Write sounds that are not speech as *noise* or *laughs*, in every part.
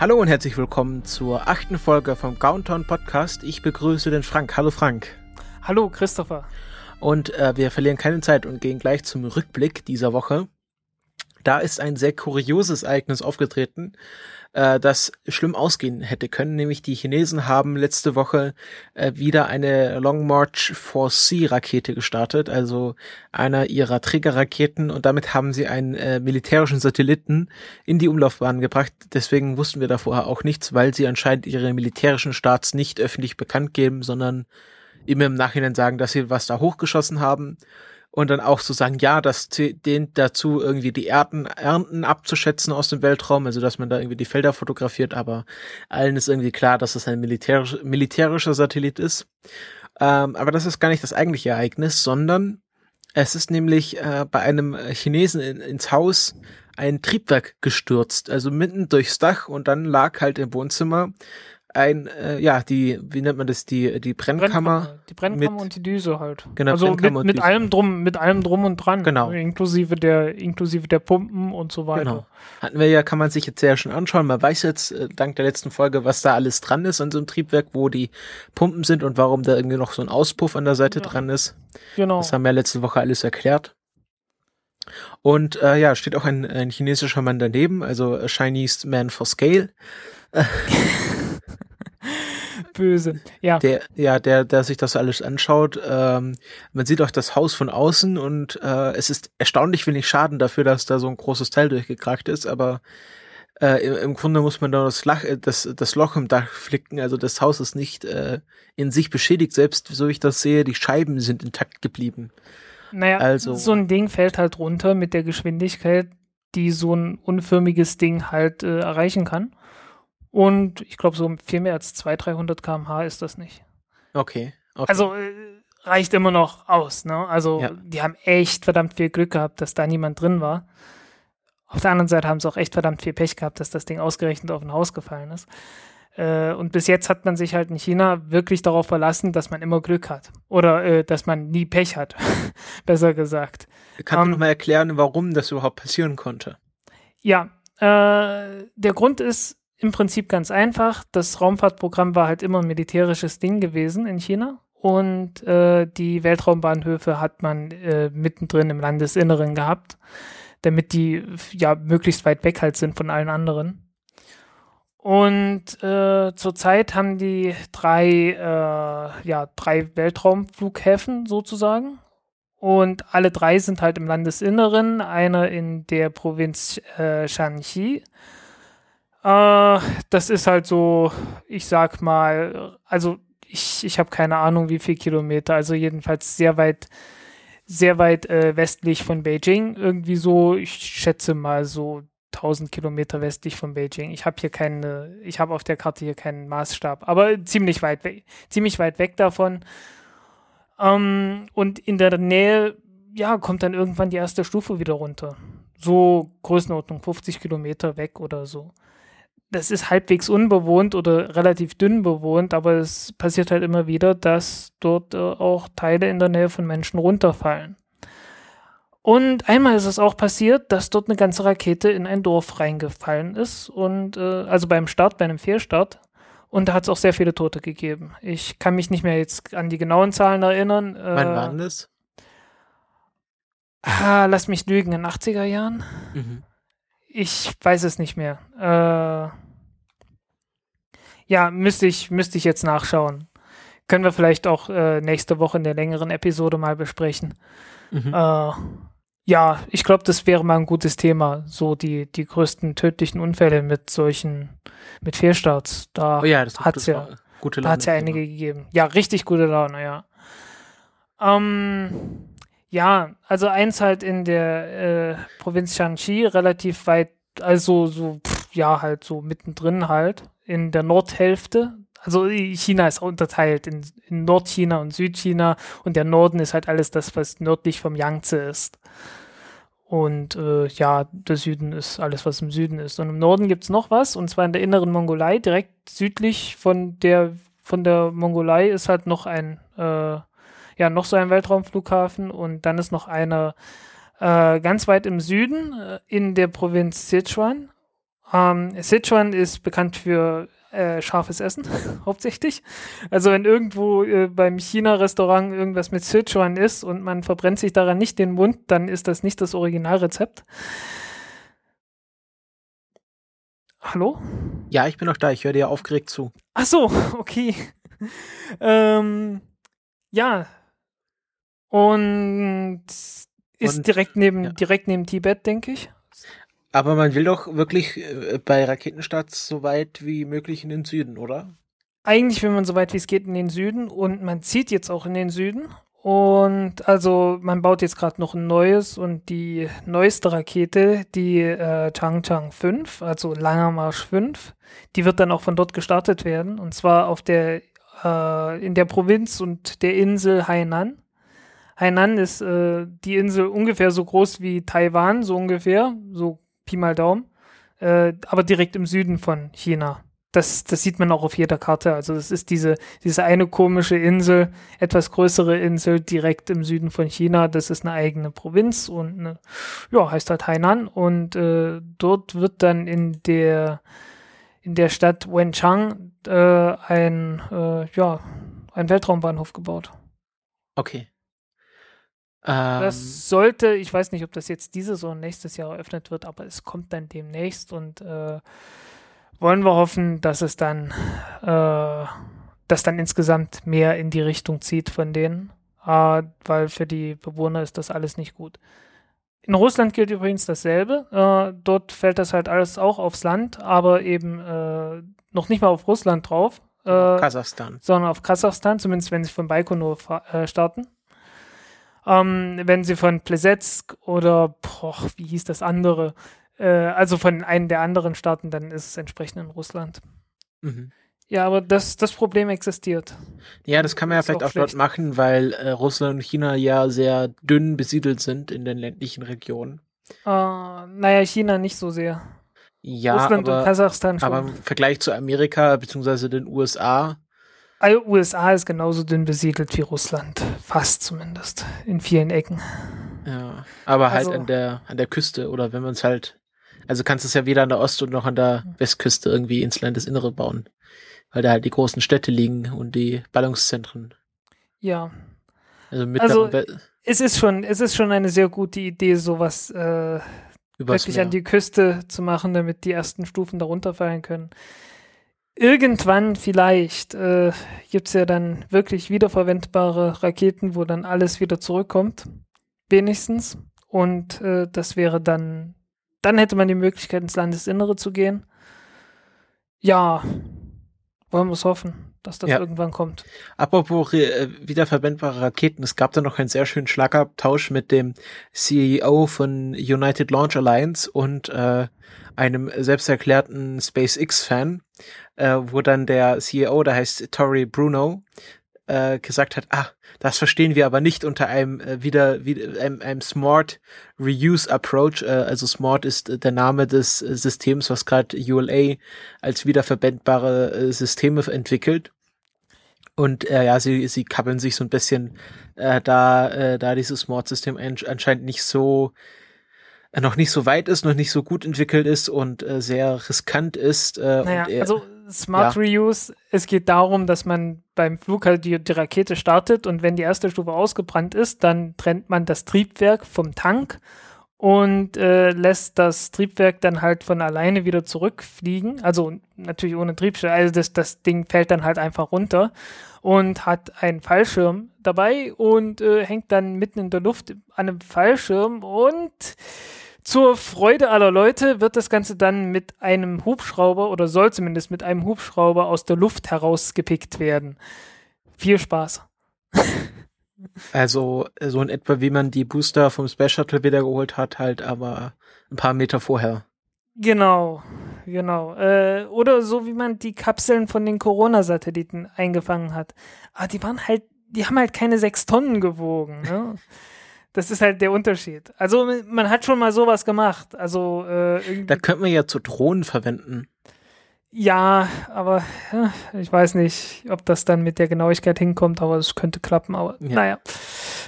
Hallo und herzlich willkommen zur achten Folge vom Countdown Podcast. Ich begrüße den Frank. Hallo Frank. Hallo Christopher. Und äh, wir verlieren keine Zeit und gehen gleich zum Rückblick dieser Woche. Da ist ein sehr kurioses Ereignis aufgetreten, äh, das schlimm ausgehen hätte können. Nämlich die Chinesen haben letzte Woche äh, wieder eine Long March 4C Rakete gestartet, also einer ihrer Trägerraketen. Und damit haben sie einen äh, militärischen Satelliten in die Umlaufbahn gebracht. Deswegen wussten wir da vorher auch nichts, weil sie anscheinend ihre militärischen Starts nicht öffentlich bekannt geben, sondern immer im Nachhinein sagen, dass sie was da hochgeschossen haben und dann auch so sagen, ja, das dient dazu, irgendwie die Erden, Ernten abzuschätzen aus dem Weltraum, also dass man da irgendwie die Felder fotografiert, aber allen ist irgendwie klar, dass es ein militärisch, militärischer Satellit ist. Ähm, aber das ist gar nicht das eigentliche Ereignis, sondern es ist nämlich äh, bei einem Chinesen in, ins Haus ein Triebwerk gestürzt, also mitten durchs Dach und dann lag halt im Wohnzimmer ein, äh, ja, die, wie nennt man das, die, die Brennkammer. Brennkammer die Brennkammer mit, und die Düse halt. Genau, also mit, mit allem drum, mit allem drum und dran. Genau. Inklusive der, inklusive der Pumpen und so weiter. Genau. Hatten wir ja, kann man sich jetzt ja schon anschauen. Man weiß jetzt, äh, dank der letzten Folge, was da alles dran ist an so einem Triebwerk, wo die Pumpen sind und warum da irgendwie noch so ein Auspuff an der Seite ja. dran ist. Genau. Das haben wir letzte Woche alles erklärt. Und äh, ja, steht auch ein, ein chinesischer Mann daneben, also Chinese Man for Scale. *laughs* Böse, ja. Der, ja, der, der sich das alles anschaut. Ähm, man sieht auch das Haus von außen und äh, es ist erstaunlich wenig Schaden dafür, dass da so ein großes Teil durchgekrackt ist, aber äh, im, im, Grunde muss man da das, Lach, äh, das, das Loch im Dach flicken. Also das Haus ist nicht äh, in sich beschädigt, selbst so ich das sehe, die Scheiben sind intakt geblieben. Naja, also, so ein Ding fällt halt runter mit der Geschwindigkeit, die so ein unförmiges Ding halt äh, erreichen kann. Und ich glaube, so viel mehr als 200, 300 km/h ist das nicht. Okay. okay. Also äh, reicht immer noch aus. Ne? Also ja. die haben echt verdammt viel Glück gehabt, dass da niemand drin war. Auf der anderen Seite haben sie auch echt verdammt viel Pech gehabt, dass das Ding ausgerechnet auf ein Haus gefallen ist. Äh, und bis jetzt hat man sich halt in China wirklich darauf verlassen, dass man immer Glück hat. Oder äh, dass man nie Pech hat, *laughs* besser gesagt. Kannst um, du ähm, nochmal erklären, warum das überhaupt passieren konnte? Ja, äh, der Grund ist, im Prinzip ganz einfach. Das Raumfahrtprogramm war halt immer ein militärisches Ding gewesen in China. Und äh, die Weltraumbahnhöfe hat man äh, mittendrin im Landesinneren gehabt, damit die ja möglichst weit weg halt sind von allen anderen. Und äh, zurzeit haben die drei, äh, ja, drei Weltraumflughäfen sozusagen. Und alle drei sind halt im Landesinneren. Einer in der Provinz äh, Shanxi das ist halt so, ich sag mal, also ich, ich habe keine Ahnung, wie viel Kilometer, also jedenfalls sehr weit, sehr weit äh, westlich von Beijing. Irgendwie so, ich schätze mal so 1000 Kilometer westlich von Beijing. Ich habe hier keine, ich habe auf der Karte hier keinen Maßstab, aber ziemlich weit weg, ziemlich weit weg davon. Ähm, und in der Nähe, ja, kommt dann irgendwann die erste Stufe wieder runter. So Größenordnung 50 Kilometer weg oder so das ist halbwegs unbewohnt oder relativ dünn bewohnt, aber es passiert halt immer wieder, dass dort äh, auch Teile in der Nähe von Menschen runterfallen. Und einmal ist es auch passiert, dass dort eine ganze Rakete in ein Dorf reingefallen ist und äh, also beim Start, bei einem Fehlstart. Und da hat es auch sehr viele Tote gegeben. Ich kann mich nicht mehr jetzt an die genauen Zahlen erinnern. Äh, Wann waren das? Ah, lass mich lügen, in den 80er Jahren. Mhm. Ich weiß es nicht mehr. Äh, ja, müsste ich, müsste ich jetzt nachschauen. Können wir vielleicht auch äh, nächste Woche in der längeren Episode mal besprechen. Mhm. Äh, ja, ich glaube, das wäre mal ein gutes Thema. So die, die größten tödlichen Unfälle mit solchen, mit Fehlstarts. Da oh ja, hat es ja, gute Laune, ja einige gegeben. Ja, richtig gute Laune, ja. Ähm, ja, also eins halt in der äh, Provinz Shanxi, relativ weit, also so, pff, ja, halt so mittendrin halt, in der Nordhälfte, Also China ist unterteilt in, in Nordchina und Südchina und der Norden ist halt alles das, was nördlich vom Yangtze ist. Und äh, ja, der Süden ist alles, was im Süden ist. Und im Norden gibt es noch was, und zwar in der inneren Mongolei, direkt südlich von der, von der Mongolei ist halt noch ein, äh, ja, noch so ein Weltraumflughafen und dann ist noch einer äh, ganz weit im Süden äh, in der Provinz Sichuan. Ähm, Sichuan ist bekannt für äh, scharfes Essen, *laughs* hauptsächlich. Also wenn irgendwo äh, beim China-Restaurant irgendwas mit Sichuan ist und man verbrennt sich daran nicht den Mund, dann ist das nicht das Originalrezept. Hallo? Ja, ich bin noch da. Ich höre dir aufgeregt zu. Ach so, *laughs* okay. ähm, ja. Und ist und, direkt neben ja. direkt neben Tibet, denke ich. Aber man will doch wirklich äh, bei Raketenstarts so weit wie möglich in den Süden, oder? Eigentlich will man so weit wie es geht in den Süden und man zieht jetzt auch in den Süden. Und also man baut jetzt gerade noch ein neues und die neueste Rakete, die äh, Changchang 5, also Langer Marsch 5, die wird dann auch von dort gestartet werden. Und zwar auf der äh, in der Provinz und der Insel Hainan. Hainan ist äh, die Insel ungefähr so groß wie Taiwan, so ungefähr, so Pi mal Daumen, äh, aber direkt im Süden von China. Das, das sieht man auch auf jeder Karte. Also das ist diese, diese eine komische Insel, etwas größere Insel direkt im Süden von China. Das ist eine eigene Provinz und eine, ja, heißt halt Hainan. Und äh, dort wird dann in der in der Stadt Wenchang äh, ein äh, ja ein Weltraumbahnhof gebaut. Okay. Das ähm. sollte, ich weiß nicht, ob das jetzt dieses oder nächstes Jahr eröffnet wird, aber es kommt dann demnächst und äh, wollen wir hoffen, dass es dann, äh, dass dann insgesamt mehr in die Richtung zieht von denen, äh, weil für die Bewohner ist das alles nicht gut. In Russland gilt übrigens dasselbe. Äh, dort fällt das halt alles auch aufs Land, aber eben äh, noch nicht mal auf Russland drauf. Äh, Kasachstan. Sondern auf Kasachstan, zumindest wenn sie von Baikonur starten. Ähm, wenn sie von Plesetsk oder, boah, wie hieß das andere, äh, also von einem der anderen Staaten, dann ist es entsprechend in Russland. Mhm. Ja, aber das, das Problem existiert. Ja, das kann man ja vielleicht auch, auch dort machen, weil äh, Russland und China ja sehr dünn besiedelt sind in den ländlichen Regionen. Äh, naja, China nicht so sehr. Ja, Russland aber, und Kasachstan schon. Aber im Vergleich zu Amerika bzw. den USA also USA ist genauso dünn besiedelt wie Russland. Fast zumindest. In vielen Ecken. Ja. Aber halt also, an der, an der Küste oder wenn man es halt, also kannst du es ja weder an der Ost- und noch an der Westküste irgendwie ins Landesinnere bauen. Weil da halt die großen Städte liegen und die Ballungszentren. Ja. Also, also es ist schon, es ist schon eine sehr gute Idee, sowas äh, wirklich an die Küste zu machen, damit die ersten Stufen darunter fallen können irgendwann vielleicht äh, gibt es ja dann wirklich wiederverwendbare Raketen, wo dann alles wieder zurückkommt. Wenigstens. Und äh, das wäre dann, dann hätte man die Möglichkeit, ins Landesinnere zu gehen. Ja, wollen wir es hoffen, dass das ja. irgendwann kommt. Apropos äh, wiederverwendbare Raketen, es gab da noch einen sehr schönen Schlagabtausch mit dem CEO von United Launch Alliance und äh, einem selbsterklärten SpaceX-Fan, äh, wo dann der CEO, der heißt Tori Bruno, äh, gesagt hat, ah, das verstehen wir aber nicht unter einem äh, wieder, wieder einem, einem Smart Reuse Approach. Äh, also Smart ist äh, der Name des äh, Systems, was gerade ULA als wiederverwendbare äh, Systeme entwickelt. Und äh, ja, sie, sie kabbeln sich so ein bisschen äh, da, äh, da dieses Smart-System anscheinend nicht so noch nicht so weit ist, noch nicht so gut entwickelt ist und äh, sehr riskant ist. Äh, naja, er, also Smart ja. Reuse, es geht darum, dass man beim Flug halt die, die Rakete startet und wenn die erste Stufe ausgebrannt ist, dann trennt man das Triebwerk vom Tank und äh, lässt das Triebwerk dann halt von alleine wieder zurückfliegen. Also natürlich ohne Triebstelle. Also das, das Ding fällt dann halt einfach runter und hat einen Fallschirm dabei und äh, hängt dann mitten in der Luft an einem Fallschirm und zur Freude aller Leute wird das Ganze dann mit einem Hubschrauber oder soll zumindest mit einem Hubschrauber aus der Luft herausgepickt werden. Viel Spaß. *laughs* Also so in etwa wie man die Booster vom Space Shuttle wiedergeholt hat, halt aber ein paar Meter vorher. Genau, genau. Äh, oder so wie man die Kapseln von den Corona-Satelliten eingefangen hat. Aber die waren halt, die haben halt keine sechs Tonnen gewogen. Ne? *laughs* Das ist halt der Unterschied. Also man hat schon mal sowas gemacht. Also äh, da könnte man ja zu Drohnen verwenden. Ja, aber ja, ich weiß nicht, ob das dann mit der Genauigkeit hinkommt, aber es könnte klappen, aber ja. naja.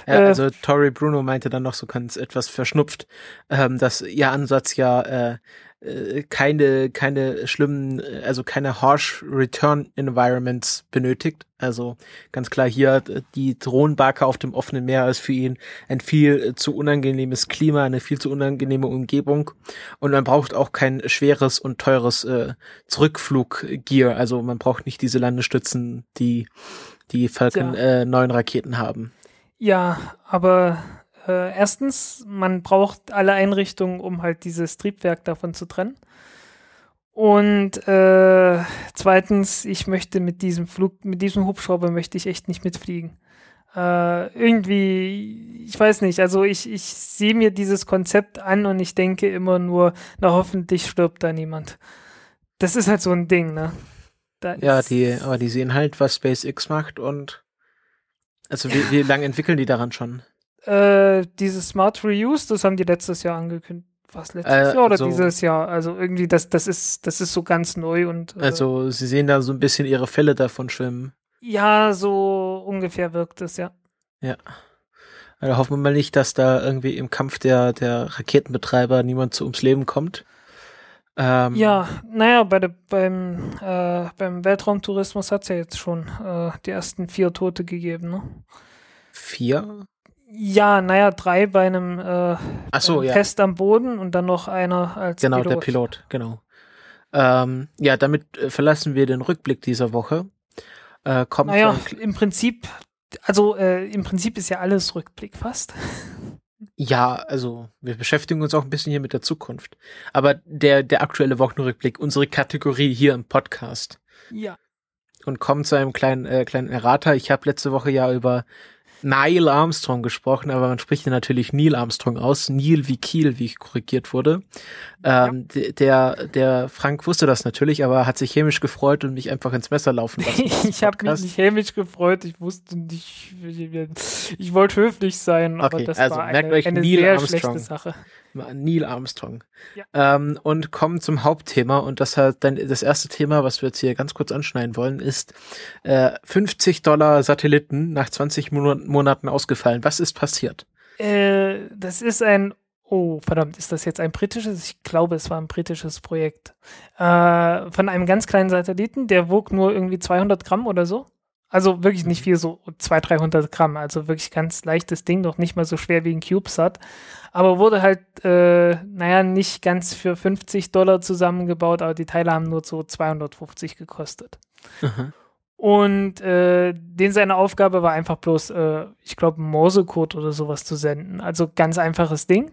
Ja, äh, also Tori Bruno meinte dann noch so ganz etwas verschnupft, ähm, dass ihr Ansatz ja äh, äh, keine, keine schlimmen, äh, also keine harsh Return Environments benötigt. Also ganz klar hier äh, die Drohnenbarke auf dem offenen Meer ist für ihn ein viel zu unangenehmes Klima, eine viel zu unangenehme Umgebung und man braucht auch kein schweres und teures äh, Zurückfluggear. Also man braucht nicht diese Landestützen, die die Falcon ja. äh, neuen Raketen haben. Ja, aber äh, erstens, man braucht alle Einrichtungen, um halt dieses Triebwerk davon zu trennen. Und äh, zweitens, ich möchte mit diesem Flug, mit diesem Hubschrauber möchte ich echt nicht mitfliegen. Äh, irgendwie, ich weiß nicht, also ich, ich sehe mir dieses Konzept an und ich denke immer nur, na hoffentlich stirbt da niemand. Das ist halt so ein Ding, ne? Da ja, die, aber die sehen halt, was SpaceX macht und also wie, wie lange entwickeln die daran schon? Äh, dieses Smart Reuse, das haben die letztes Jahr angekündigt. Was letztes äh, Jahr oder so, dieses Jahr? Also irgendwie, das, das ist, das ist so ganz neu und. Äh, also sie sehen da so ein bisschen ihre Fälle davon schwimmen. Ja, so ungefähr wirkt es, ja. Ja. Also hoffen wir mal nicht, dass da irgendwie im Kampf der, der Raketenbetreiber niemand zu ums Leben kommt. Ähm, ja, naja, bei der, beim, äh, beim Weltraumtourismus hat es ja jetzt schon äh, die ersten vier Tote gegeben, ne? Vier? Ja, naja, drei bei einem äh, so, ja. Test am Boden und dann noch einer als genau, Pilot. Genau, der Pilot, genau. Ähm, ja, damit äh, verlassen wir den Rückblick dieser Woche. Äh, kommt naja, im Prinzip, also äh, im Prinzip ist ja alles Rückblick fast. *laughs* Ja, also wir beschäftigen uns auch ein bisschen hier mit der Zukunft. Aber der, der aktuelle Wochenrückblick, unsere Kategorie hier im Podcast. Ja. Und kommen zu einem kleinen, äh, kleinen Errater. Ich habe letzte Woche ja über Neil Armstrong gesprochen, aber man spricht ja natürlich Neil Armstrong aus. Neil wie Kiel, wie korrigiert wurde. Ähm, ja. Der, der Frank wusste das natürlich, aber hat sich chemisch gefreut und mich einfach ins Messer laufen lassen. *laughs* ich habe mich nicht chemisch gefreut, ich wusste nicht, ich, ich wollte höflich sein, aber okay, das also, war eine, eine Neil sehr Armstrong. schlechte Sache. Neil Armstrong. Ja. Ähm, und kommen zum Hauptthema und das hat dann das erste Thema, was wir jetzt hier ganz kurz anschneiden wollen, ist äh, 50 Dollar Satelliten nach 20 Monaten ausgefallen. Was ist passiert? Äh, das ist ein Oh, verdammt, ist das jetzt ein britisches? Ich glaube, es war ein britisches Projekt. Äh, von einem ganz kleinen Satelliten, der wog nur irgendwie 200 Gramm oder so. Also wirklich nicht viel, so 200, 300 Gramm. Also wirklich ganz leichtes Ding, doch nicht mal so schwer wie ein CubeSat. Aber wurde halt, äh, naja, nicht ganz für 50 Dollar zusammengebaut, aber die Teile haben nur so 250 gekostet. Mhm. Und äh, den seine Aufgabe war einfach bloß, äh, ich glaube, Morsecode oder sowas zu senden. Also ganz einfaches Ding.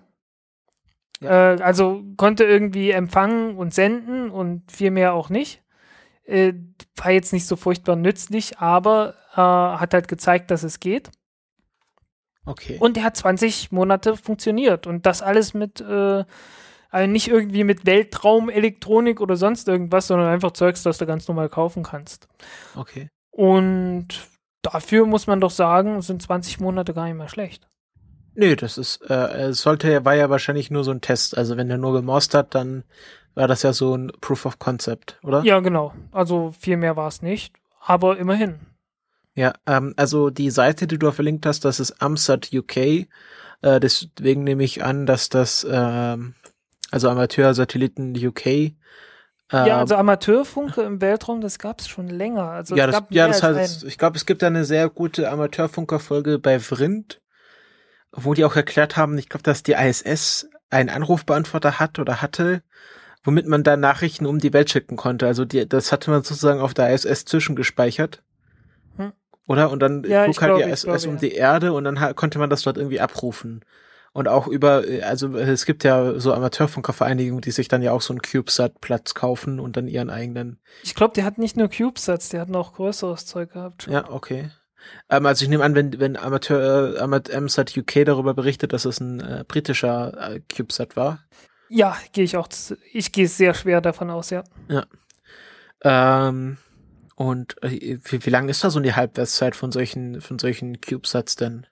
Ja. Äh, also konnte irgendwie empfangen und senden und viel mehr auch nicht. Äh, war jetzt nicht so furchtbar nützlich, aber äh, hat halt gezeigt, dass es geht. Okay. Und der hat 20 Monate funktioniert und das alles mit, äh, also nicht irgendwie mit Weltraumelektronik oder sonst irgendwas, sondern einfach Zeugs, das du ganz normal kaufen kannst. Okay. Und dafür muss man doch sagen, sind 20 Monate gar nicht mehr schlecht. Nee, das ist, äh, es sollte, war ja wahrscheinlich nur so ein Test. Also wenn er nur gemorst hat, dann war das ja so ein Proof of Concept, oder? Ja, genau. Also viel mehr war es nicht, aber immerhin. Ja, ähm, also die Seite, die du verlinkt hast, das ist AMSAT UK. Äh, deswegen nehme ich an, dass das, ähm, also Amateur-Satelliten UK. Äh, ja, also Amateurfunke im Weltraum, das gab es schon länger. Also ja, das, ja, das heißt, ich glaube, es gibt da eine sehr gute Amateurfunker-Folge bei Vrind, wo die auch erklärt haben, ich glaube, dass die ISS einen Anrufbeantworter hat oder hatte, womit man da Nachrichten um die Welt schicken konnte. Also die, das hatte man sozusagen auf der ISS zwischengespeichert. Hm. Oder? Und dann ja, flog halt die ISS glaube, um ja. die Erde und dann konnte man das dort irgendwie abrufen. Und auch über, also es gibt ja so Amateurfunkervereinigungen, die sich dann ja auch so einen CubeSat-Platz kaufen und dann ihren eigenen. Ich glaube, die hat nicht nur CubeSats, die hatten auch größeres Zeug gehabt. Ja, okay. Ähm, also ich nehme an, wenn, wenn Amateur, äh, AMSAT UK darüber berichtet, dass es ein äh, britischer äh, CubeSat war. Ja, gehe ich auch. Ich gehe sehr schwer davon aus, ja. Ja. Ähm, und äh, wie, wie lange ist da so die Halbwertszeit von solchen, von solchen CubeSats denn?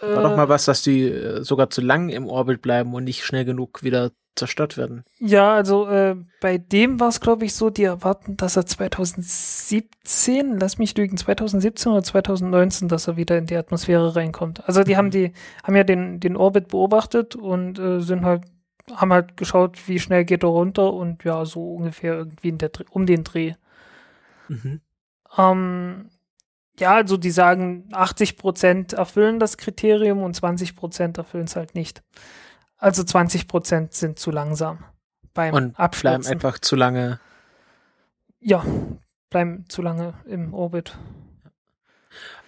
War doch mal was, dass die äh, sogar zu lang im Orbit bleiben und nicht schnell genug wieder zerstört werden. Ja, also äh, bei dem war es, glaube ich, so, die erwarten, dass er 2017, lass mich lügen, 2017 oder 2019, dass er wieder in die Atmosphäre reinkommt. Also die mhm. haben die, haben ja den, den Orbit beobachtet und äh, sind halt, haben halt geschaut, wie schnell geht er runter und ja, so ungefähr irgendwie in der, um den Dreh. Mhm. Ähm, ja, also die sagen, 80 Prozent erfüllen das Kriterium und 20 Prozent erfüllen es halt nicht. Also 20 Prozent sind zu langsam beim und Abstürzen. bleiben einfach zu lange. Ja, bleiben zu lange im Orbit.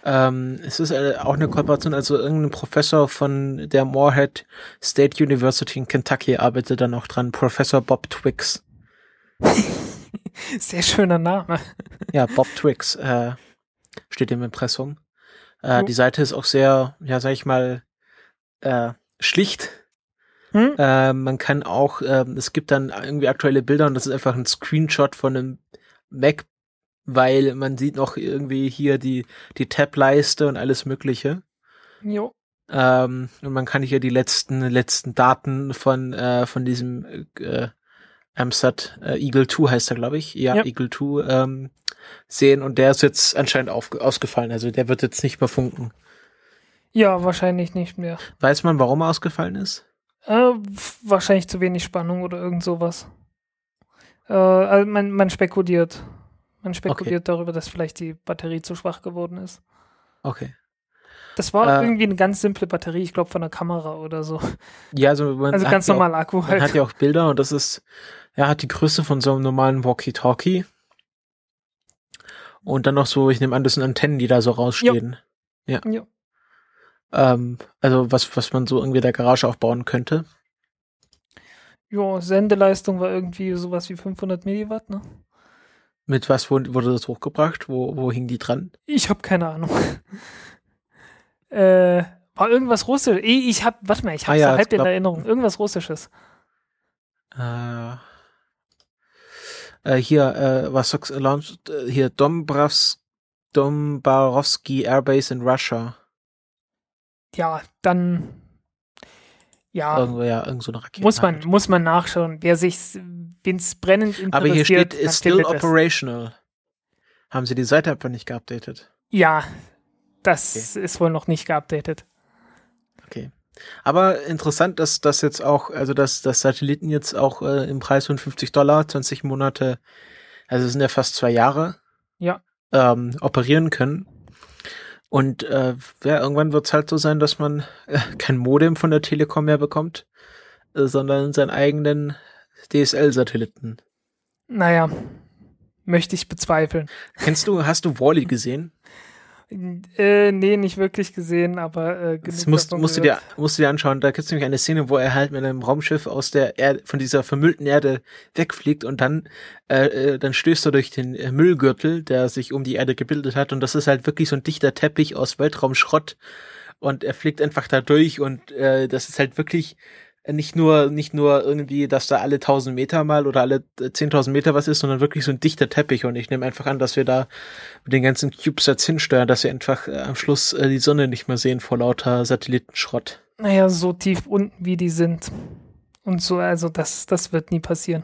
Ähm, es ist äh, auch eine Kooperation, also irgendein Professor von der Moorhead State University in Kentucky arbeitet dann auch dran, Professor Bob Twix. *laughs* Sehr schöner Name. Ja, Bob Twix äh, steht im Impressum. Äh, oh. Die Seite ist auch sehr, ja, sag ich mal, äh, schlicht. Hm? Äh, man kann auch, äh, es gibt dann irgendwie aktuelle Bilder und das ist einfach ein Screenshot von einem Mac, weil man sieht noch irgendwie hier die, die Tab-Leiste und alles Mögliche. Jo. Ähm, und man kann hier die letzten, letzten Daten von, äh, von diesem äh, Amstrad äh, Eagle 2 heißt er, glaube ich. Ja, ja, Eagle 2 ähm, sehen und der ist jetzt anscheinend auf, ausgefallen. Also der wird jetzt nicht mehr funken. Ja, wahrscheinlich nicht mehr. Weiß man, warum er ausgefallen ist? Äh, wahrscheinlich zu wenig Spannung oder irgend sowas. Äh, also man, man spekuliert. Man spekuliert okay. darüber, dass vielleicht die Batterie zu schwach geworden ist. Okay. Das war äh, irgendwie eine ganz simple Batterie, ich glaube von der Kamera oder so. Ja, also, man also ganz normal auch, Akku halt. Man hat ja auch Bilder und das ist, ja, hat die Größe von so einem normalen Walkie-Talkie. Und dann noch so, ich nehme an, das sind Antennen, die da so rausstehen. Jo. Ja. Jo. Ähm, also was, was man so irgendwie der Garage aufbauen könnte. Ja, Sendeleistung war irgendwie sowas wie 500 Milliwatt, ne? Mit was wurde das hochgebracht? Wo, wo hing die dran? Ich habe keine Ahnung. *laughs* äh, war irgendwas Russisches. Ich hab, warte mal, ich habe ah, ja, halb in Erinnerung. Irgendwas Russisches. Äh, äh, hier, äh, was sagst launched, äh, hier Dombrovs, Dombarovsky Airbase in Russia. Ja, dann ja, irgendwo ja irgend so eine Rakete. Muss man muss man nachschauen, wer sich wen's brennend interessiert. Aber hier steht is still operational. Haben sie die Seite einfach nicht geupdatet? Ja, das okay. ist wohl noch nicht geupdatet. Okay. Aber interessant, dass das jetzt auch, also dass, dass Satelliten jetzt auch äh, im Preis von 50 Dollar, 20 Monate, also sind ja fast zwei Jahre, ja. ähm, operieren können. Und äh, ja, irgendwann wird es halt so sein, dass man äh, kein Modem von der Telekom mehr bekommt, äh, sondern seinen eigenen DSL-Satelliten. Naja, möchte ich bezweifeln. Kennst du, hast du Wally gesehen? *laughs* Äh, nee, nicht wirklich gesehen, aber äh, das musst, musst du dir musst du dir anschauen. Da gibt es nämlich eine Szene, wo er halt mit einem Raumschiff aus der Erde, von dieser vermüllten Erde wegfliegt und dann äh, äh, dann stößt er durch den äh, Müllgürtel, der sich um die Erde gebildet hat. Und das ist halt wirklich so ein dichter Teppich aus Weltraumschrott. Und er fliegt einfach da durch und äh, das ist halt wirklich nicht nur, nicht nur irgendwie, dass da alle 1000 Meter mal oder alle 10.000 Meter was ist, sondern wirklich so ein dichter Teppich. Und ich nehme einfach an, dass wir da mit den ganzen CubeSats hinsteuern, dass wir einfach äh, am Schluss äh, die Sonne nicht mehr sehen vor lauter Satellitenschrott. Naja, so tief unten wie die sind. Und so, also das, das wird nie passieren.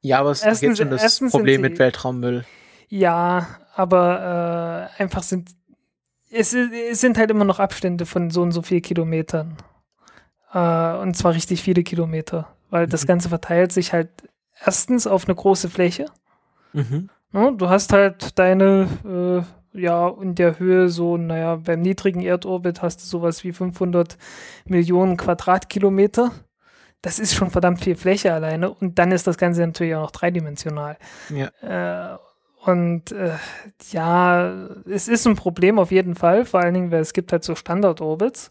Ja, aber es ist jetzt schon das Problem mit Weltraummüll. Ja, aber äh, einfach sind es, es sind halt immer noch Abstände von so und so viel Kilometern. Äh, und zwar richtig viele Kilometer, weil mhm. das Ganze verteilt sich halt erstens auf eine große Fläche. Mhm. Ja, du hast halt deine, äh, ja, in der Höhe so, naja, beim niedrigen Erdorbit hast du sowas wie 500 Millionen Quadratkilometer. Das ist schon verdammt viel Fläche alleine. Und dann ist das Ganze natürlich auch noch dreidimensional. Ja. Äh, und äh, ja, es ist ein Problem auf jeden Fall, vor allen Dingen, weil es gibt halt so Standardorbits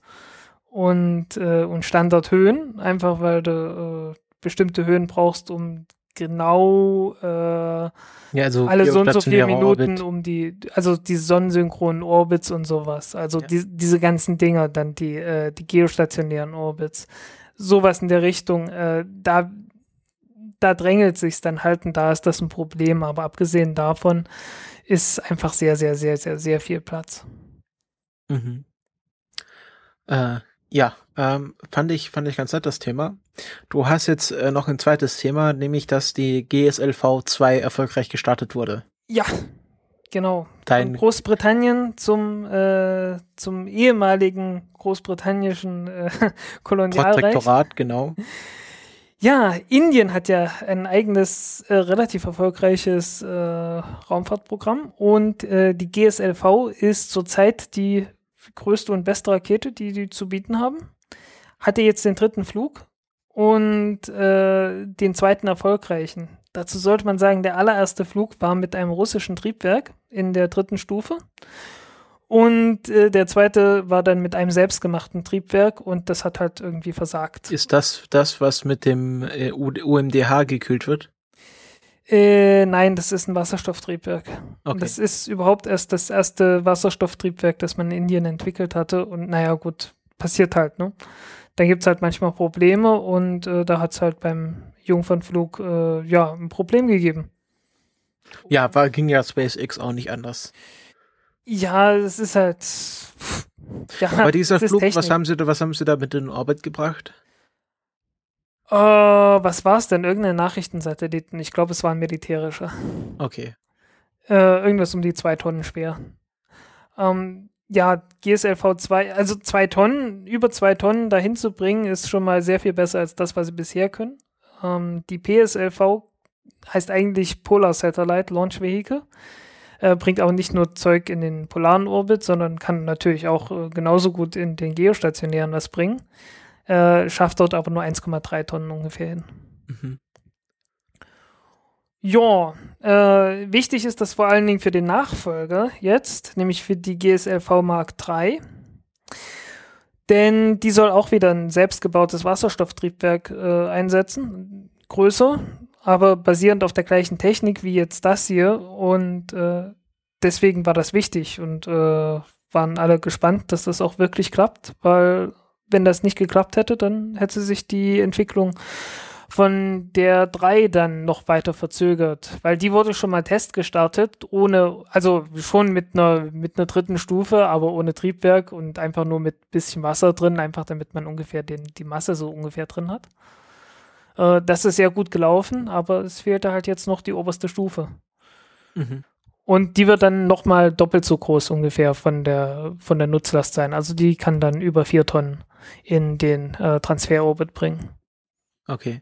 und, äh, und Standardhöhen, einfach weil du äh, bestimmte Höhen brauchst, um genau äh, ja, also alle so und so viele Minuten Orbit. um die, also die sonnensynchronen Orbits und sowas. Also ja. die, diese ganzen Dinger, dann die, äh, die geostationären Orbits. Sowas in der Richtung. Äh, da da drängelt sich's dann halt und da ist das ein Problem. Aber abgesehen davon ist einfach sehr, sehr, sehr, sehr, sehr viel Platz. Mhm. Äh, ja, ähm, fand ich, fand ich ganz nett das Thema. Du hast jetzt äh, noch ein zweites Thema, nämlich, dass die GSLV 2 erfolgreich gestartet wurde. Ja, genau. Dein Von Großbritannien zum, äh, zum ehemaligen großbritannischen äh, *laughs* Kolonialreich. Protektorat, genau. Ja, Indien hat ja ein eigenes, äh, relativ erfolgreiches äh, Raumfahrtprogramm und äh, die GSLV ist zurzeit die größte und beste Rakete, die die zu bieten haben. Hatte jetzt den dritten Flug und äh, den zweiten erfolgreichen. Dazu sollte man sagen, der allererste Flug war mit einem russischen Triebwerk in der dritten Stufe. Und äh, der zweite war dann mit einem selbstgemachten Triebwerk und das hat halt irgendwie versagt. Ist das das, was mit dem äh, UMDH gekühlt wird? Äh, nein, das ist ein Wasserstofftriebwerk. Okay. Das ist überhaupt erst das erste Wasserstofftriebwerk, das man in Indien entwickelt hatte. Und naja, gut, passiert halt, ne? Da gibt's halt manchmal Probleme und äh, da hat's halt beim Jungfernflug äh, ja ein Problem gegeben. Ja, war, ging ja SpaceX auch nicht anders. Ja, es ist halt. Ja, Aber dieser es Flug, was haben sie da, was haben sie da mit in Orbit gebracht? Äh, was war's denn? Irgendein Nachrichtensatelliten. Ich glaube, es war ein militärischer. Okay. Äh, irgendwas um die zwei Tonnen schwer. Ähm, ja, GSLV 2, also zwei Tonnen, über zwei Tonnen dahin zu bringen, ist schon mal sehr viel besser als das, was sie bisher können. Ähm, die PSLV heißt eigentlich Polar Satellite Launch Vehicle. Äh, bringt auch nicht nur Zeug in den polaren Orbit, sondern kann natürlich auch äh, genauso gut in den geostationären was bringen. Äh, schafft dort aber nur 1,3 Tonnen ungefähr hin. Mhm. Ja, äh, wichtig ist das vor allen Dingen für den Nachfolger jetzt, nämlich für die GSLV Mark III. Denn die soll auch wieder ein selbstgebautes Wasserstofftriebwerk äh, einsetzen. Größer, aber basierend auf der gleichen Technik wie jetzt das hier. Und äh, deswegen war das wichtig und äh, waren alle gespannt, dass das auch wirklich klappt, weil wenn das nicht geklappt hätte, dann hätte sich die Entwicklung von der 3 dann noch weiter verzögert, weil die wurde schon mal Test gestartet, ohne, also schon mit einer, mit einer dritten Stufe, aber ohne Triebwerk und einfach nur mit bisschen Wasser drin, einfach damit man ungefähr den, die Masse so ungefähr drin hat. Äh, das ist sehr gut gelaufen, aber es fehlte halt jetzt noch die oberste Stufe. Mhm. Und die wird dann nochmal doppelt so groß ungefähr von der, von der Nutzlast sein. Also die kann dann über vier Tonnen in den äh, Transferorbit bringen. Okay.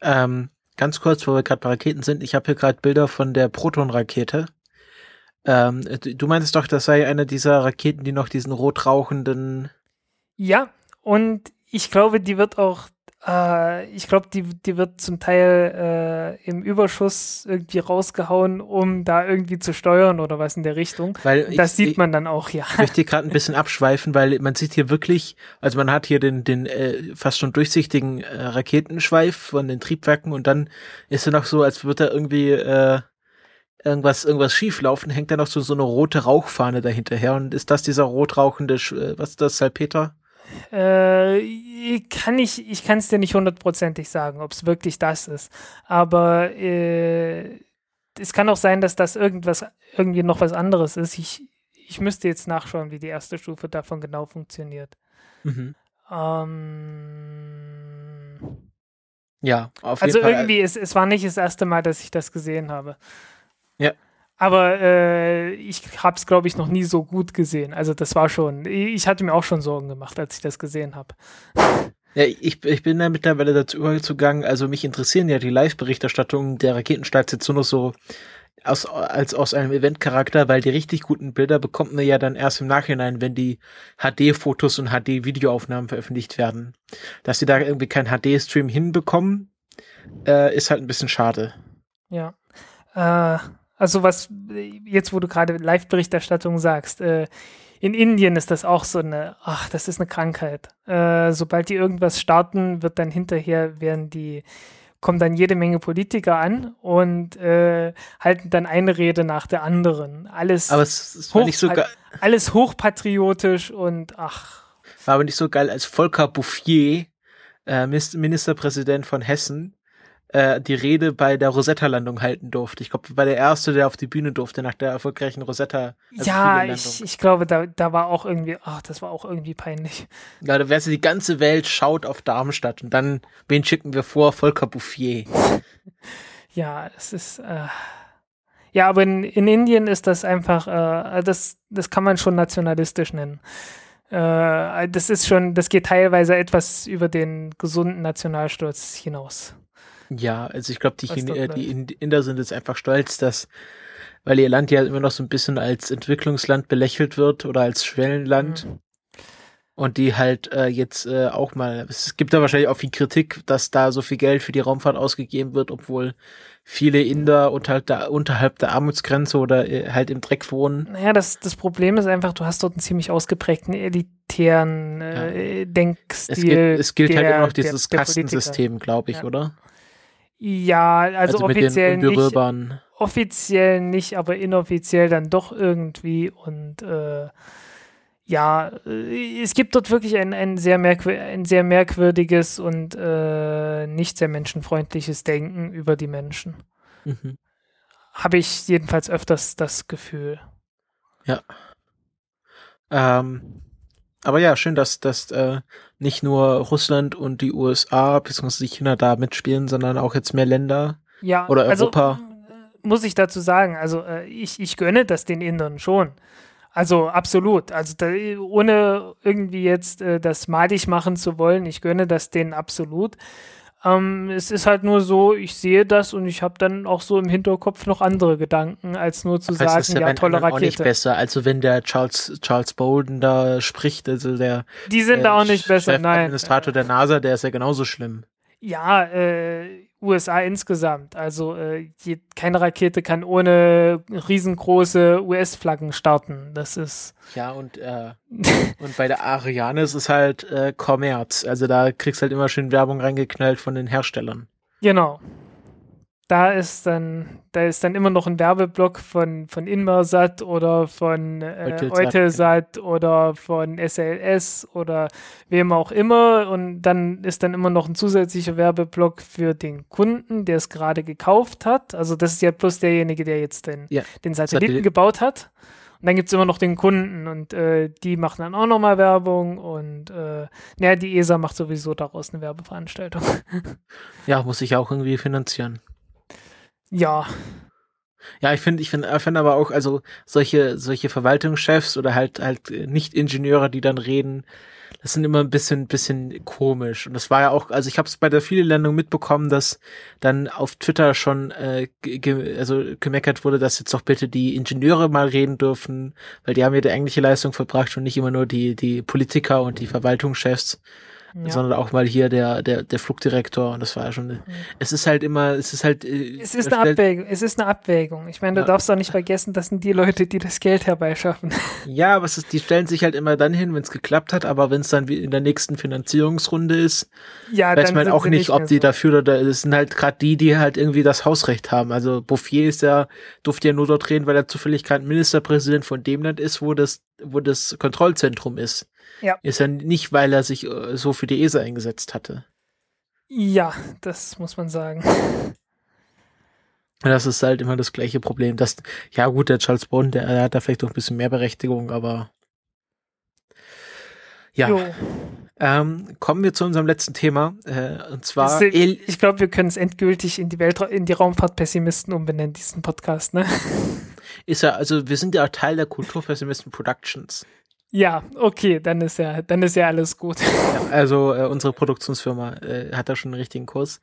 Ähm, ganz kurz, wo wir gerade bei Raketen sind, ich habe hier gerade Bilder von der Proton-Rakete. Ähm, du meintest doch, das sei eine dieser Raketen, die noch diesen rot rauchenden. Ja, und ich glaube, die wird auch, äh, ich glaube, die, die wird zum Teil äh, im Überschuss irgendwie rausgehauen, um da irgendwie zu steuern oder was in der Richtung. Weil Das ich, sieht ich, man dann auch, ja. Ich möchte gerade ein bisschen abschweifen, weil man sieht hier wirklich, also man hat hier den, den äh, fast schon durchsichtigen äh, Raketenschweif von den Triebwerken und dann ist er noch so, als würde da irgendwie äh, irgendwas, irgendwas schief laufen, hängt da noch so, so eine rote Rauchfahne dahinterher und ist das dieser rot rauchende, Sch- äh, was ist das, Salpeter? Äh, kann ich, ich kann es dir nicht hundertprozentig sagen, ob es wirklich das ist. Aber äh, es kann auch sein, dass das irgendwas, irgendwie noch was anderes ist. Ich, ich müsste jetzt nachschauen, wie die erste Stufe davon genau funktioniert. Mhm. Ähm, Ja, auf also jeden Fall. irgendwie, es, es war nicht das erste Mal, dass ich das gesehen habe. Ja. Aber äh, ich habe es, glaube ich, noch nie so gut gesehen. Also das war schon, ich hatte mir auch schon Sorgen gemacht, als ich das gesehen habe. Ja, ich, ich bin da mittlerweile dazu übergegangen, also mich interessieren ja die Live-Berichterstattungen der Raketenstarts jetzt nur noch so aus, als aus einem Eventcharakter, weil die richtig guten Bilder bekommt man ja dann erst im Nachhinein, wenn die HD-Fotos und HD-Videoaufnahmen veröffentlicht werden. Dass sie da irgendwie keinen HD-Stream hinbekommen, äh, ist halt ein bisschen schade. Ja. Äh, also was, jetzt wo du gerade Live-Berichterstattung sagst, äh, in Indien ist das auch so eine, ach, das ist eine Krankheit. Äh, sobald die irgendwas starten, wird dann hinterher, werden die, kommen dann jede Menge Politiker an und äh, halten dann eine Rede nach der anderen. Alles, Aber es, hoch, nicht so geil, alles hochpatriotisch und ach, war aber nicht so geil, als Volker Bouffier, äh, Ministerpräsident von Hessen, äh, die Rede bei der Rosetta-Landung halten durfte. Ich glaube, war der erste, der auf die Bühne durfte nach der erfolgreichen Rosetta. Also ja, ich, ich glaube, da, da war auch irgendwie, ach, das war auch irgendwie peinlich. Ja, da du, die ganze Welt schaut auf Darmstadt und dann, wen schicken wir vor? Volker Bouffier. *laughs* ja, es ist, äh, ja, aber in, in Indien ist das einfach, äh, das, das kann man schon nationalistisch nennen. Äh, das ist schon, das geht teilweise etwas über den gesunden Nationalstolz hinaus. Ja, also ich glaube, die, äh, die Inder sind jetzt einfach stolz, dass, weil ihr Land ja immer noch so ein bisschen als Entwicklungsland belächelt wird oder als Schwellenland. Mhm. Und die halt äh, jetzt äh, auch mal, es gibt da wahrscheinlich auch viel Kritik, dass da so viel Geld für die Raumfahrt ausgegeben wird, obwohl viele Inder unterhalb der, unterhalb der Armutsgrenze oder äh, halt im Dreck wohnen. Naja, das, das Problem ist einfach, du hast dort einen ziemlich ausgeprägten elitären äh, ja. Denkstil. Es gilt, es gilt halt der, halt immer noch dieses der, der Kastensystem, glaube ich, ja. oder? Ja, also, also offiziell nicht. Offiziell nicht, aber inoffiziell dann doch irgendwie und äh, ja, äh, es gibt dort wirklich ein, ein, sehr, merkwür ein sehr merkwürdiges und äh, nicht sehr menschenfreundliches Denken über die Menschen. Mhm. Habe ich jedenfalls öfters das Gefühl. Ja. Ähm, aber ja, schön, dass, dass äh, nicht nur Russland und die USA bzw. China da mitspielen, sondern auch jetzt mehr Länder ja, oder Europa. Also, muss ich dazu sagen, also äh, ich, ich gönne das den Indern schon. Also absolut. Also da, ohne irgendwie jetzt äh, das madig machen zu wollen, ich gönne das denen absolut. Ähm, es ist halt nur so, ich sehe das und ich habe dann auch so im Hinterkopf noch andere Gedanken, als nur zu sagen, ja, tolle Rakete. Auch nicht besser. Also wenn der Charles Charles Bolden da spricht, also der Die sind äh, auch nicht besser, nein. Administrator der NASA, der ist ja genauso schlimm. Ja, äh, USA insgesamt. Also äh, je, keine Rakete kann ohne riesengroße US-Flaggen starten. Das ist. Ja, und, äh, und bei der Ariane ist es halt äh, Kommerz. Also da kriegst halt immer schön Werbung reingeknallt von den Herstellern. Genau da ist dann, da ist dann immer noch ein Werbeblock von, von Inmarsat oder von äh, Eutelsat oder von SLS oder wem auch immer. Und dann ist dann immer noch ein zusätzlicher Werbeblock für den Kunden, der es gerade gekauft hat. Also das ist ja bloß derjenige, der jetzt den, ja. den Satelliten Satellit gebaut hat. Und dann gibt es immer noch den Kunden und äh, die machen dann auch nochmal Werbung und äh, naja, die ESA macht sowieso daraus eine Werbeveranstaltung. *laughs* Ja, muss ich auch irgendwie finanzieren. Ja. Ja, ich finde, ich finde, ich aber auch, also solche, solche Verwaltungschefs oder halt, halt nicht Ingenieure, die dann reden, das sind immer ein bisschen, bisschen komisch. Und das war ja auch, also ich habe es bei der Viele-Landung mitbekommen, dass dann auf Twitter schon äh, also gemeckert wurde, dass jetzt doch bitte die Ingenieure mal reden dürfen, weil die haben ja die eigentliche Leistung verbracht und nicht immer nur die, die Politiker und die Verwaltungschefs ja. sondern auch mal hier der, der, der Flugdirektor. Und das war ja schon, mhm. es ist halt immer, es ist halt. Äh, es ist eine Abwägung, es ist eine Abwägung. Ich meine, du ja. darfst auch nicht vergessen, das sind die Leute, die das Geld herbeischaffen. *laughs* Ja, aber es ist, die stellen sich halt immer dann hin, wenn es geklappt hat, aber wenn es dann wie in der nächsten Finanzierungsrunde ist, ja, weiß man auch nicht, ob die so. dafür oder es sind halt gerade die, die halt irgendwie das Hausrecht haben. Also Bouffier ist ja, durfte ja nur dort reden, weil er zufällig gerade Ministerpräsident von dem Land ist, wo das, wo das Kontrollzentrum ist. Ja. Ist ja nicht, weil er sich äh, so für die ESA eingesetzt hatte. Ja, das muss man sagen. Das ist halt immer das gleiche Problem. Das, ja gut, der Charles Bond, der, der hat da vielleicht noch ein bisschen mehr Berechtigung, aber ja. Ähm, kommen wir zu unserem letzten Thema. Äh, und zwar. ich glaube, wir können es endgültig in die Welt, in die Raumfahrtpessimisten umbenennen, diesen Podcast, ne? Ist ja, also wir sind ja Teil der Kulturpessimisten Productions. Ja, okay, dann ist ja, dann ist ja alles gut. Ja, also äh, unsere Produktionsfirma äh, hat da schon einen richtigen Kurs.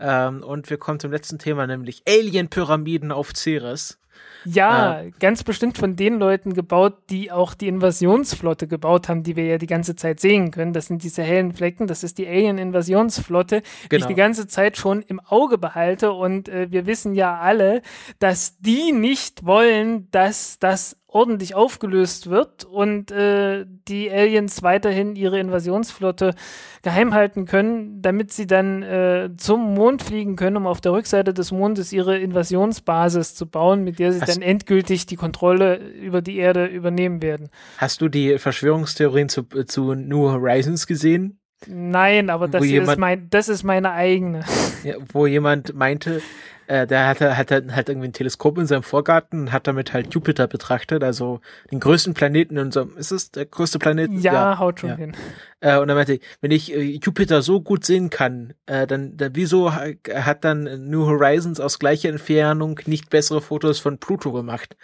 Ähm, und wir kommen zum letzten Thema, nämlich Alien-Pyramiden auf Ceres. Ja, äh, ganz bestimmt von den Leuten gebaut, die auch die Invasionsflotte gebaut haben, die wir ja die ganze Zeit sehen können. Das sind diese hellen Flecken, das ist die Alien-Invasionsflotte, genau. die ich genau. die ganze Zeit schon im Auge behalte. Und äh, wir wissen ja alle, dass die nicht wollen, dass das ordentlich aufgelöst wird und äh, die Aliens weiterhin ihre Invasionsflotte geheim halten können, damit sie dann äh, zum Mond fliegen können, um auf der Rückseite des Mondes ihre Invasionsbasis zu bauen, mit der sie Hast dann endgültig die Kontrolle über die Erde übernehmen werden. Hast du die Verschwörungstheorien zu, zu New Horizons gesehen? Nein, aber das, ist, mein, das ist meine eigene. Ja, wo jemand meinte, äh, der hatte, hatte halt irgendwie ein Teleskop in seinem Vorgarten und hat damit halt Jupiter betrachtet, also den größten Planeten in unserem, ist es der größte Planet? Ja, haut schon ja. hin. Äh, und er meinte, wenn ich äh, Jupiter so gut sehen kann, äh, dann, dann wieso ha- hat dann New Horizons aus gleicher Entfernung nicht bessere Fotos von Pluto gemacht?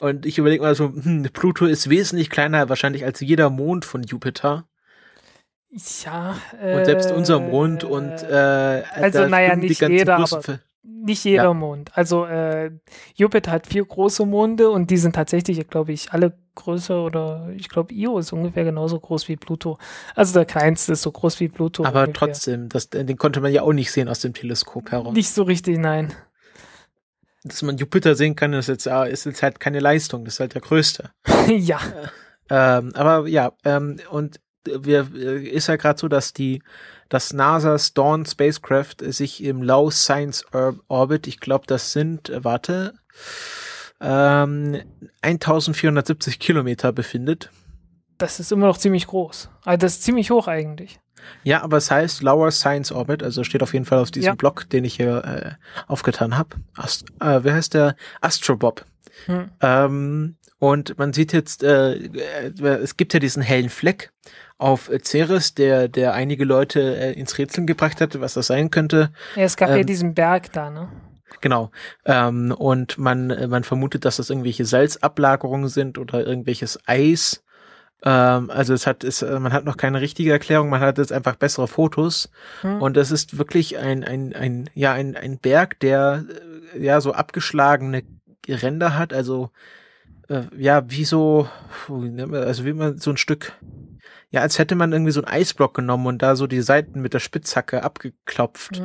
Und ich überlege mal so, hm, Pluto ist wesentlich kleiner wahrscheinlich als jeder Mond von Jupiter. Ja. Und selbst äh, unser Mond und äh, also, naja, nicht ganzen jeder, aber- Nicht jeder Ja. Mond. Also äh, Jupiter hat vier große Monde und die sind tatsächlich, glaube ich, alle größer oder ich glaube, Io ist ungefähr genauso groß wie Pluto. Also der kleinste ist so groß wie Pluto. Aber ungefähr. trotzdem, das, den konnte man ja auch nicht sehen aus dem Teleskop heraus. Nicht so richtig, nein. Dass man Jupiter sehen kann, ist jetzt, äh, ist jetzt halt keine Leistung, das ist halt der größte. *laughs* ja. Ähm, aber ja, ähm, und wir äh, ist ja gerade so, dass die, dass NASA's Dawn Spacecraft sich im Low Science Or- Orbit, ich glaube, das sind, äh, warte, ähm, 1470 Kilometer befindet. Das ist immer noch ziemlich groß. Also das ist ziemlich hoch eigentlich. Ja, aber es heißt Lower Science Orbit, also steht auf jeden Fall auf diesem Ja. Blog, den ich hier äh, aufgetan habe. Ast äh, wer heißt der? Astrobob. Hm. Ähm, und man sieht jetzt, äh, äh, es gibt ja diesen hellen Fleck auf Ceres, der, der einige Leute äh, ins Rätseln gebracht hat, was das sein könnte. Ja, es gab ja Ähm, diesen Berg da, ne? Genau. Ähm, und man, äh, man vermutet, dass das irgendwelche Salzablagerungen sind oder irgendwelches Eis. Ähm, also es hat, es, äh, man hat noch keine richtige Erklärung, man hat jetzt einfach bessere Fotos. Hm. Und das ist wirklich ein, ein, ein, ja, ein, ein Berg, der ja so abgeschlagene Ränder hat, also äh, ja, wie so, also wie man so ein Stück, ja, als hätte man irgendwie so einen Eisblock genommen und da so die Seiten mit der Spitzhacke abgeklopft.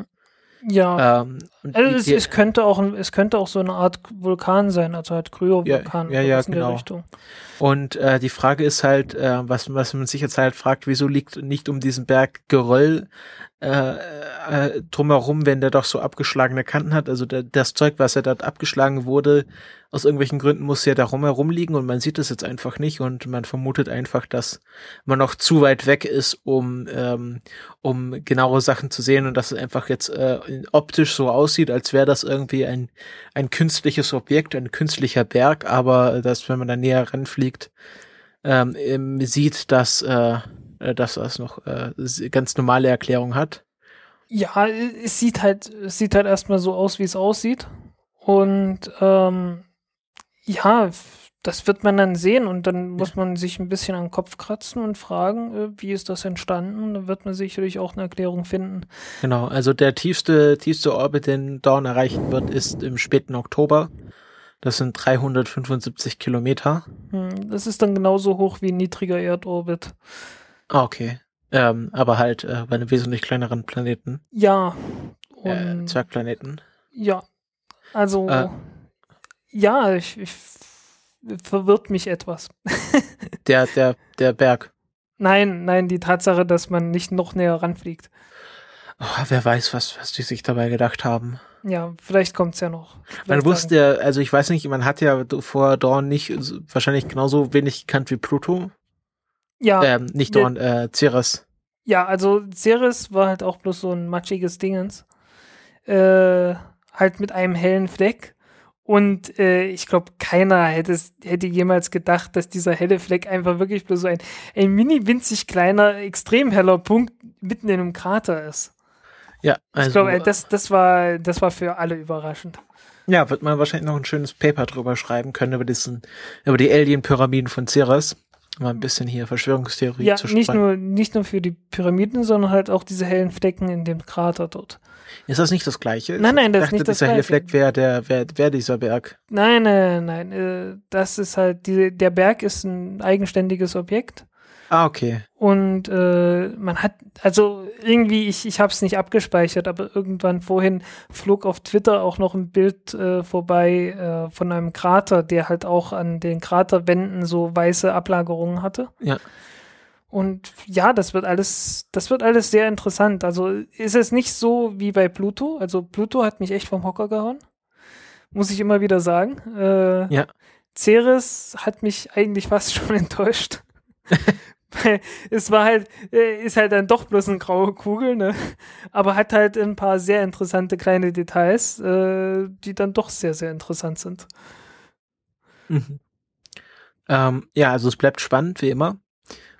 Ja. Ähm, Also es, es könnte auch es könnte auch so eine Art Vulkan sein, also halt Kryovulkan Ja, ja, ja, in der genau. Richtung. Und äh, die Frage ist halt, äh, was, was man sich jetzt halt fragt, wieso liegt nicht um diesen Berg Geröll äh, äh, drumherum, wenn der doch so abgeschlagene Kanten hat? Also der, das Zeug, was ja dort abgeschlagen wurde, aus irgendwelchen Gründen muss ja da rumherum liegen und man sieht es jetzt einfach nicht und man vermutet einfach, dass man noch zu weit weg ist, um, ähm, um genaue Sachen zu sehen und dass es einfach jetzt äh, optisch so aussieht, als wäre das irgendwie ein, ein künstliches Objekt, ein künstlicher Berg, aber dass, wenn man da näher ranfliegt, ähm, sieht, dass, äh, äh, dass das noch äh, ganz normale Erklärung hat. Ja, es sieht halt, es sieht halt erstmal so aus, wie es aussieht. Und ähm, ja, das wird man dann sehen und dann muss man sich ein bisschen an den Kopf kratzen und fragen, äh, wie ist das entstanden? Da wird man sicherlich auch eine Erklärung finden. Genau, also der tiefste, tiefste Orbit, den Dawn erreichen wird, ist im späten Oktober. Das sind 375 Kilometer. Hm, Das ist dann genauso hoch wie ein niedriger Erdorbit. Ah, okay. Ähm, aber halt äh, bei einem wesentlich kleineren Planeten, Ja. äh, Zwergplaneten. ja, also Äh. ja, ich, ich verwirrt mich etwas. *laughs* Der, der, der Berg. Nein, nein, die Tatsache, dass man nicht noch näher ranfliegt. Oh, wer weiß, was, was die sich dabei gedacht haben. Ja, vielleicht kommt's ja noch. Man Vielleicht wusste ja, also ich weiß nicht, man hat ja vor Dawn nicht wahrscheinlich genauso wenig gekannt wie Pluto. Ja, Ähm, nicht ne- Dawn, äh, Ceres. ja, also Ceres war halt auch bloß so ein matschiges Dingens. Äh, halt mit einem hellen Fleck. Und äh, ich glaube, keiner hätte, hätte jemals gedacht, dass dieser helle Fleck einfach wirklich bloß so ein, ein mini winzig kleiner, extrem heller Punkt mitten in einem Krater ist. Ja, also, ich glaube, das, das, war, das war für alle überraschend. ja, wird man wahrscheinlich noch ein schönes Paper drüber schreiben können über diesen, über die Alien-Pyramiden von Ceres. Mal ein bisschen hier Verschwörungstheorie Ja, zu nicht streuen. nur, nicht nur für die Pyramiden, sondern halt auch diese hellen Flecken in dem Krater dort. Ist das nicht das Gleiche? Nein, nein, das ich ist nicht dachte, das dieser Gleiche. Fleck wäre der, wäre wär dieser Berg. Nein, nein, nein. Äh, das ist halt, die, der Berg ist ein eigenständiges Objekt. Ah, okay. Und äh, man hat, also irgendwie, ich, ich habe es nicht abgespeichert, aber irgendwann vorhin flog auf Twitter auch noch ein Bild äh, vorbei äh, von einem Krater, der halt auch an den Kraterwänden so weiße Ablagerungen hatte. Ja. Und ja, das wird alles, das wird alles sehr interessant. Also ist es nicht so wie bei Pluto. Also Pluto hat mich echt vom Hocker gehauen. Muss ich immer wieder sagen. Äh, Ja. Ceres hat mich eigentlich fast *laughs* schon enttäuscht. Weil es war halt, äh, ist halt dann doch bloß eine graue Kugel, ne? Aber hat halt ein paar sehr interessante kleine Details, äh, die dann doch sehr, sehr interessant sind. Mhm. Ähm, ja, also es bleibt spannend, wie immer.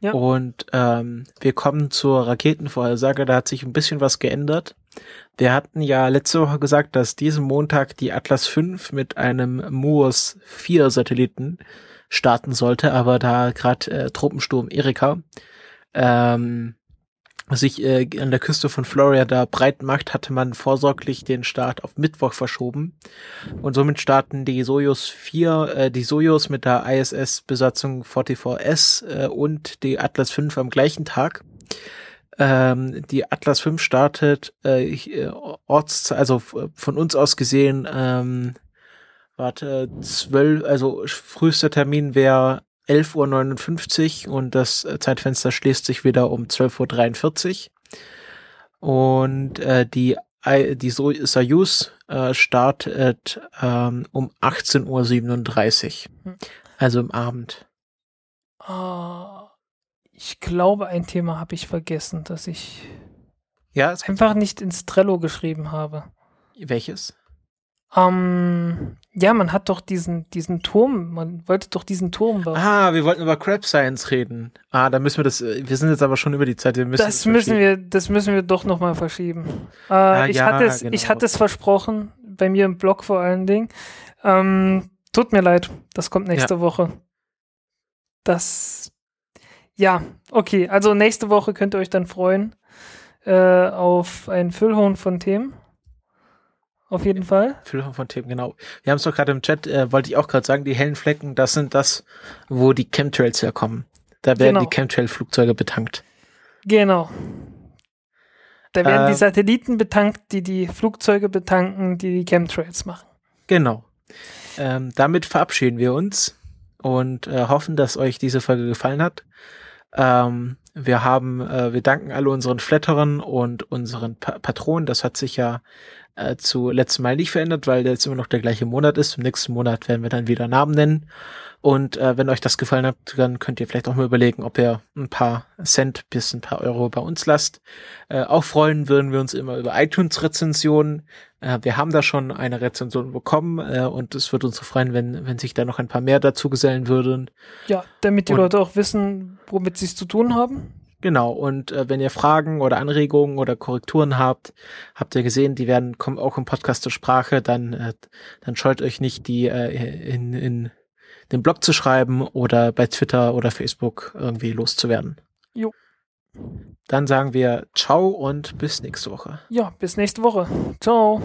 Ja. Und ähm, wir kommen zur Raketenvorhersage. Da hat sich ein bisschen was geändert. Wir hatten ja letzte Woche gesagt, dass diesen Montag die Atlas V mit einem MUOS 4 Satelliten starten sollte, aber da gerade äh, Tropensturm Erika ähm, sich äh, an der Küste von Florida breit macht, hatte man vorsorglich den Start auf Mittwoch verschoben. Und somit starten die Soyuz 4, äh, die Soyuz mit der ISS-Besatzung 44S äh, und die Atlas 5 am gleichen Tag. Ähm, die Atlas 5 startet äh, äh Orts, also von uns aus gesehen, ähm, warte, 12, also frühester Termin wäre 11.59 Uhr und das äh, Zeitfenster schließt sich wieder um 12.43 Uhr. Und äh, die, die Soyuz äh, startet ähm, um 18.37 Uhr. Hm. Also im Abend. Uh, ich glaube, ein Thema habe ich vergessen, dass ich ja, einfach nicht ins Trello geschrieben habe. Welches? Ähm, ja, man hat doch diesen, diesen Turm, man wollte doch diesen Turm bauen. Ah, wir wollten über Crab Science reden. Ah, da müssen wir das, wir sind jetzt aber schon über die Zeit, wir müssen das, das müssen wir, das müssen wir doch nochmal verschieben. Äh, ah, ich, ja, hatte es, genau. ich hatte es versprochen, bei mir im Blog vor allen Dingen. Ähm, tut mir leid, das kommt nächste ja. Woche. Das, ja, okay, also nächste Woche könnt ihr euch dann freuen äh, auf ein Füllhorn von Themen. Auf jeden Fall. Füllung von Themen, genau. Wir haben es doch gerade im Chat, äh, wollte ich auch gerade sagen, die hellen Flecken, das sind das, wo die Chemtrails herkommen. Da werden genau. die Chemtrail-Flugzeuge betankt. Genau. Da werden äh, die Satelliten betankt, die die Flugzeuge betanken, die die Chemtrails machen. Genau. Ähm, damit verabschieden wir uns und äh, hoffen, dass euch diese Folge gefallen hat. Ähm, wir haben, äh, wir danken alle unseren Flatterern und unseren pa Patronen. Das hat sich ja äh, zu letztem Mal nicht verändert, weil der jetzt immer noch der gleiche Monat ist. Im nächsten Monat werden wir dann wieder Namen nennen. Und äh, wenn euch das gefallen hat, dann könnt ihr vielleicht auch mal überlegen, ob ihr ein paar Cent bis ein paar Euro bei uns lasst. Äh, auch freuen würden wir uns immer über iTunes-Rezensionen. Äh, wir haben da schon eine Rezension bekommen äh, und es würde uns so freuen, wenn, wenn sich da noch ein paar mehr dazu gesellen würden. Ja, damit die und, Leute auch wissen, womit sie es zu tun haben. Genau, und äh, wenn ihr Fragen oder Anregungen oder Korrekturen habt, habt ihr gesehen, die werden kommen auch im Podcast zur Sprache, dann, äh, dann scheut euch nicht, die äh, in, in den Blog zu schreiben oder bei Twitter oder Facebook irgendwie loszuwerden. Jo. Dann sagen wir ciao und bis nächste Woche. Ja, bis nächste Woche. Ciao.